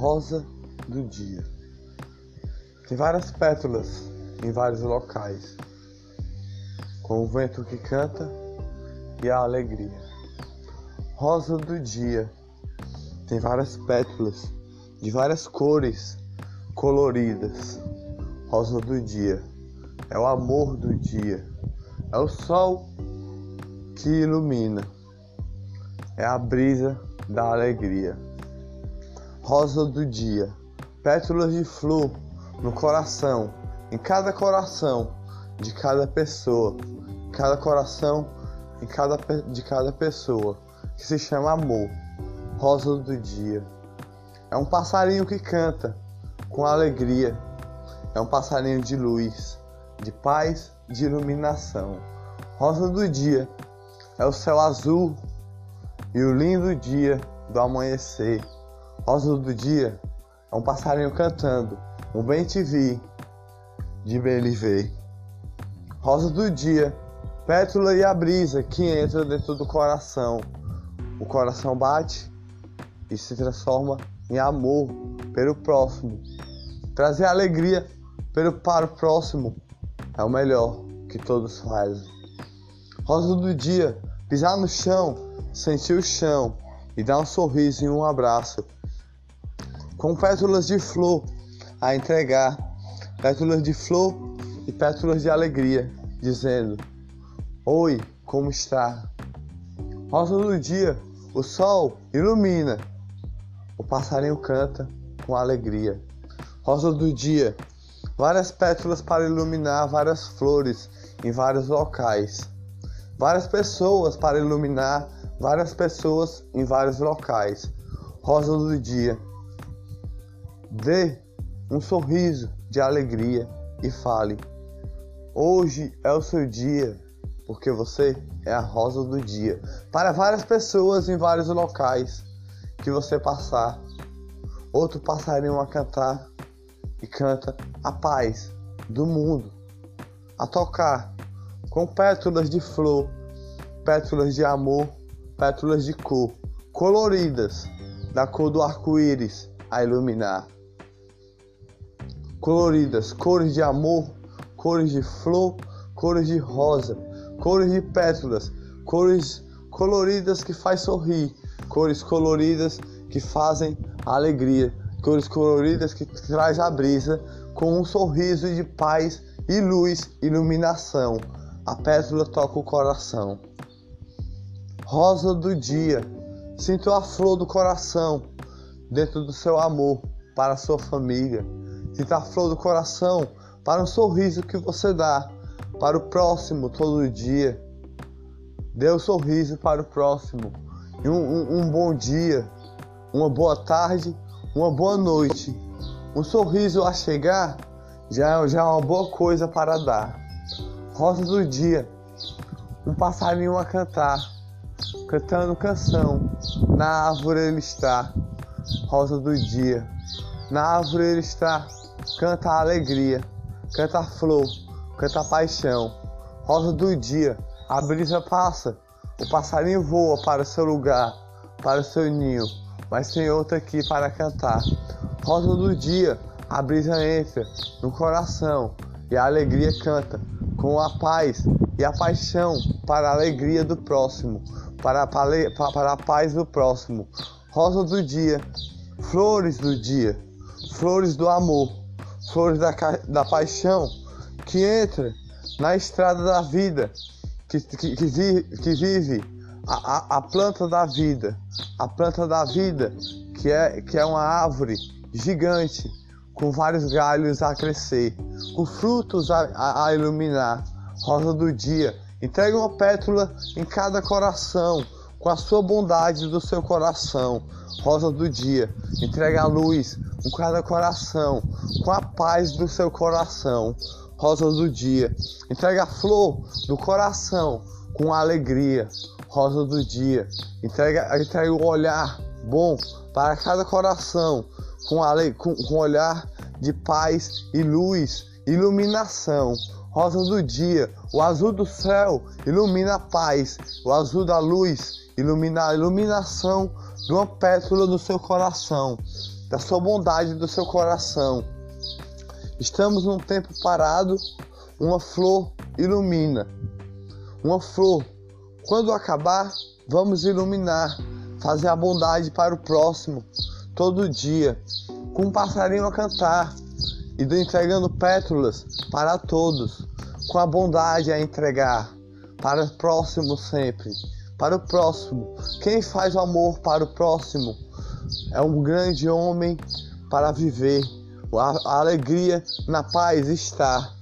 rosa do dia. Tem várias pétalas em vários locais, com o vento que canta e a alegria. Rosa do dia tem várias pétalas de várias cores coloridas. Rosa do dia é o amor do dia, é o sol que ilumina, é a brisa da alegria. Rosa do dia, pétalas de flor no coração, em cada coração de cada pessoa, cada coração em cada, de cada pessoa, que se chama amor. Rosa do dia. É um passarinho que canta com alegria. É um passarinho de luz, de paz, de iluminação. Rosa do dia é o céu azul e o lindo dia do amanhecer. Rosa do dia é um passarinho cantando, um bem te vi, de ver. Rosa do dia, pétula e a brisa que entra dentro do coração. O coração bate e se transforma em amor pelo próximo. Trazer alegria pelo, para o próximo é o melhor que todos fazem. Rosa do dia, pisar no chão, sentir o chão e dar um sorriso e um abraço. Com pétalas de flor a entregar, pétalas de flor e pétalas de alegria, dizendo: Oi, como está? Rosa do dia, o sol ilumina, o passarinho canta com alegria. Rosa do dia, várias pétalas para iluminar várias flores em vários locais. Várias pessoas para iluminar várias pessoas em vários locais. Rosa do dia, dê um sorriso de alegria e fale: Hoje é o seu dia, porque você é a rosa do dia. Para várias pessoas em vários locais que você passar, outro passarinho a cantar e canta a paz do mundo, a tocar com pétalas de flor, pétalas de amor, pétalas de cor, coloridas, da cor do arco-íris a iluminar. Coloridas, cores de amor, cores de flor, cores de rosa, cores de pétalas, cores coloridas que faz sorrir, cores coloridas que fazem alegria, cores coloridas que traz a brisa com um sorriso de paz e luz, iluminação. A pétala toca o coração. Rosa do dia, sinto a flor do coração dentro do seu amor para a sua família. Sinto a flor do coração para um sorriso que você dá para o próximo todo dia. Dê um sorriso para o próximo. E um, um, um bom dia, uma boa tarde, uma boa noite. Um sorriso a chegar já, já é uma boa coisa para dar. Rosa do dia, um passarinho a cantar, cantando canção. Na árvore ele está, rosa do dia. Na árvore ele está, canta a alegria, canta a flor, canta a paixão. Rosa do dia, a brisa passa, o passarinho voa para o seu lugar, para o seu ninho, mas tem outro aqui para cantar. Rosa do dia, a brisa entra no coração e a alegria canta com a paz e a paixão para a alegria do próximo, para para a paz do próximo. Rosa do dia, flores do dia, flores do amor, flores da, da paixão que entra na estrada da vida, que, que, que, vive, que vive a, a, a, planta da vida, a planta da vida que é, que é uma árvore gigante com vários galhos a crescer, com frutos a, a, a iluminar, rosa do dia. Entregue uma pétala em cada coração, com a sua bondade do seu coração, rosa do dia. Entregue a luz em cada coração, com a paz do seu coração, rosa do dia. Entregue a flor do coração, com alegria, rosa do dia. Entregue, entregue o olhar bom para cada coração, com, ale, com, com olhar de paz e luz, iluminação. Rosa do dia, o azul do céu ilumina a paz, o azul da luz ilumina a iluminação de uma pétala do seu coração. da sua bondade do seu coração. Estamos num tempo parado, uma flor ilumina. Uma flor, quando acabar, vamos iluminar, fazer a bondade para o próximo, todo dia, com um passarinho a cantar e entregando pétalas para todos, com a bondade a entregar para o próximo sempre, para o próximo. Quem faz o amor para o próximo é um grande homem para viver. A, alegria na paz está.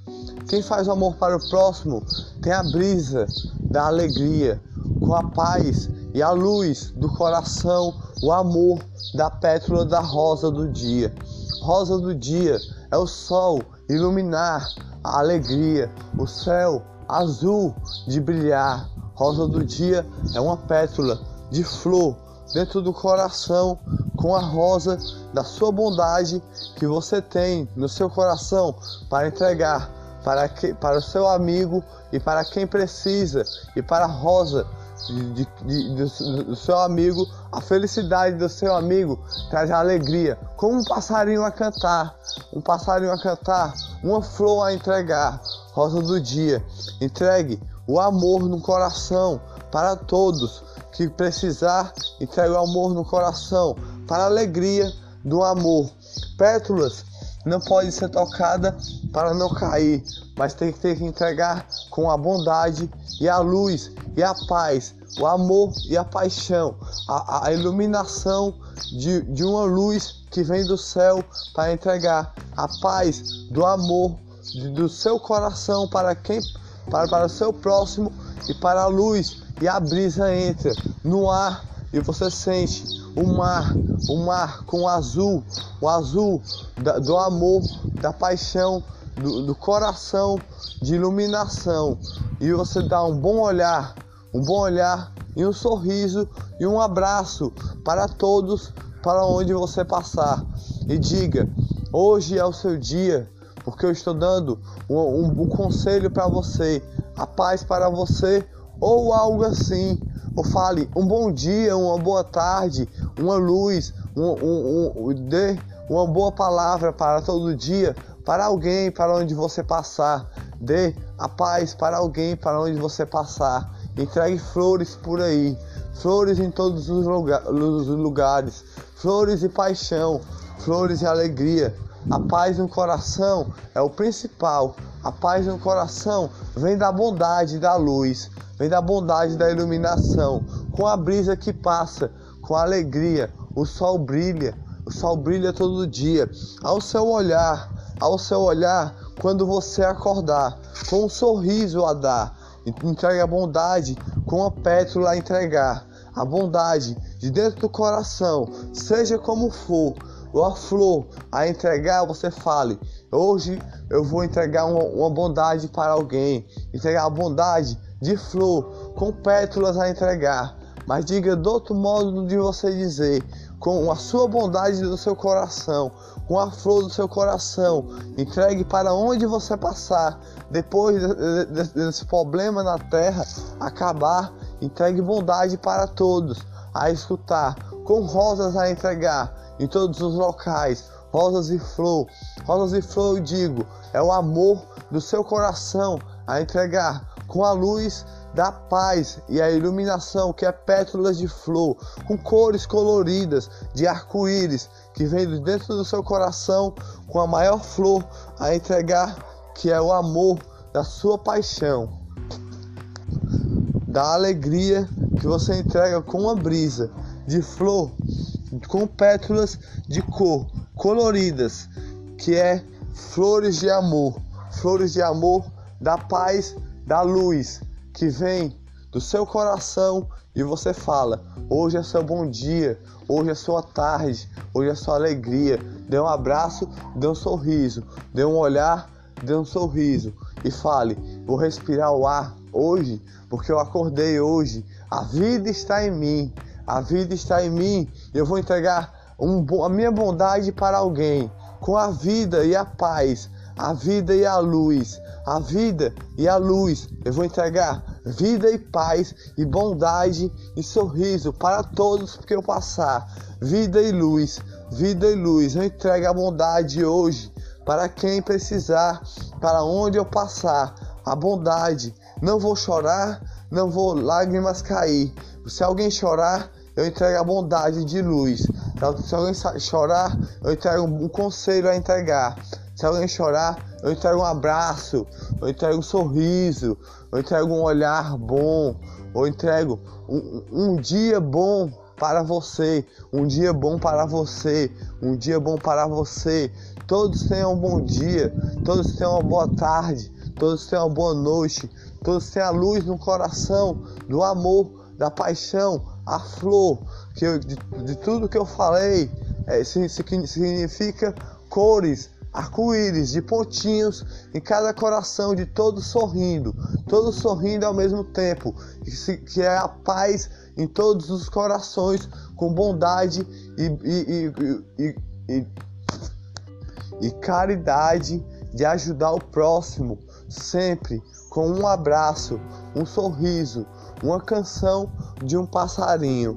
Quem faz o amor para o próximo tem a brisa da alegria, com a paz e a luz do coração, o amor da pétala da rosa do dia. Rosa do dia é o sol iluminar a alegria, o céu azul de brilhar. Rosa do dia é uma pétala de flor dentro do coração com a rosa da sua bondade que você tem no seu coração para entregar para, que, para o seu amigo e para quem precisa e para a rosa de, de, do, do, seu amigo, a felicidade do seu amigo traz alegria, como um passarinho a cantar, um passarinho a cantar, uma flor a entregar, rosa do dia. Entregue o amor no coração para todos que precisar, entregue o amor no coração para a alegria do amor. Pétalas não pode ser tocada para não cair, mas tem que ter que entregar com a bondade e a luz e a paz, o amor e a paixão, a, a iluminação de, de uma luz que vem do céu para entregar a paz do amor do seu coração para quem para, para o seu próximo e para a luz e a brisa entra no ar e você sente o mar, o mar com o azul, o azul da, do amor, da paixão, do, do coração, de iluminação. E você dá um bom olhar, um bom olhar e um sorriso e um abraço para todos para onde você passar. E diga: hoje é o seu dia, porque eu estou dando um, um, um conselho para você, a paz para você ou algo assim ou fale um bom dia, uma boa tarde, uma luz, um, dê uma boa palavra para todo dia, para alguém para onde você passar. Dê a paz para alguém para onde você passar. Entregue flores por aí, flores em todos os, lugar, os lugares, flores e paixão, flores e alegria. A paz no coração é o principal. A paz no coração vem da bondade da luz vem da bondade da iluminação, com a brisa que passa, com alegria. O sol brilha, o sol brilha todo dia. Ao seu olhar, ao seu olhar, quando você acordar, com um sorriso a dar, entregue a bondade, com a pétala a entregar. A bondade de dentro do coração, seja como for, ou a flor a entregar, você fale: Hoje eu vou entregar uma, uma bondade para alguém, entregar a bondade de flor, com pétalas a entregar, mas diga do outro modo de você dizer, com a sua bondade do seu coração, com a flor do seu coração, entregue para onde você passar, depois desse problema na terra acabar, entregue bondade para todos a escutar, com rosas a entregar em todos os locais, rosas e flor, rosas e flor eu digo, é o amor do seu coração a entregar com a luz da paz e a iluminação que é pétalas de flor, com cores coloridas de arco-íris que vem de dentro do seu coração, com a maior flor a entregar, que é o amor da sua paixão, da alegria que você entrega com uma brisa de flor, com pétalas de cor coloridas, que é flores de amor, flores de amor da paz da luz que vem do seu coração e você fala: hoje é seu bom dia, hoje é sua tarde, hoje é sua alegria. Dê um abraço, dê um sorriso, dê um olhar, dê um sorriso e fale: vou respirar o ar hoje, porque eu acordei hoje. A vida está em mim, a vida está em mim. Eu vou entregar um, a minha bondade para alguém com a vida e a paz a vida e a luz, a vida e a luz. Eu vou entregar vida e paz e bondade e sorriso para todos que eu passar. Vida e luz vida e luz. Eu entrego a bondade hoje para quem precisar, para onde eu passar. A bondade. Não vou chorar, não vou lágrimas cair. Se alguém chorar, eu entrego a bondade de luz. Se alguém chorar, eu entrego um conselho a entregar. Se alguém chorar, eu entrego um abraço, eu entrego um sorriso, eu entrego um olhar bom, eu entrego um, um dia bom para você, um dia bom para você, um dia bom para você. Todos tenham um bom dia, todos tenham uma boa tarde, todos tenham uma boa noite, todos tenham a luz no coração do amor, da paixão, a flor, que eu, de, de, tudo que eu falei, é, significa cores, arco-íris de pontinhos em cada coração de todos sorrindo, todos sorrindo ao mesmo tempo, que é a paz em todos os corações, com bondade e, e, e, e caridade de ajudar o próximo, sempre com um abraço, um sorriso, uma canção de um passarinho.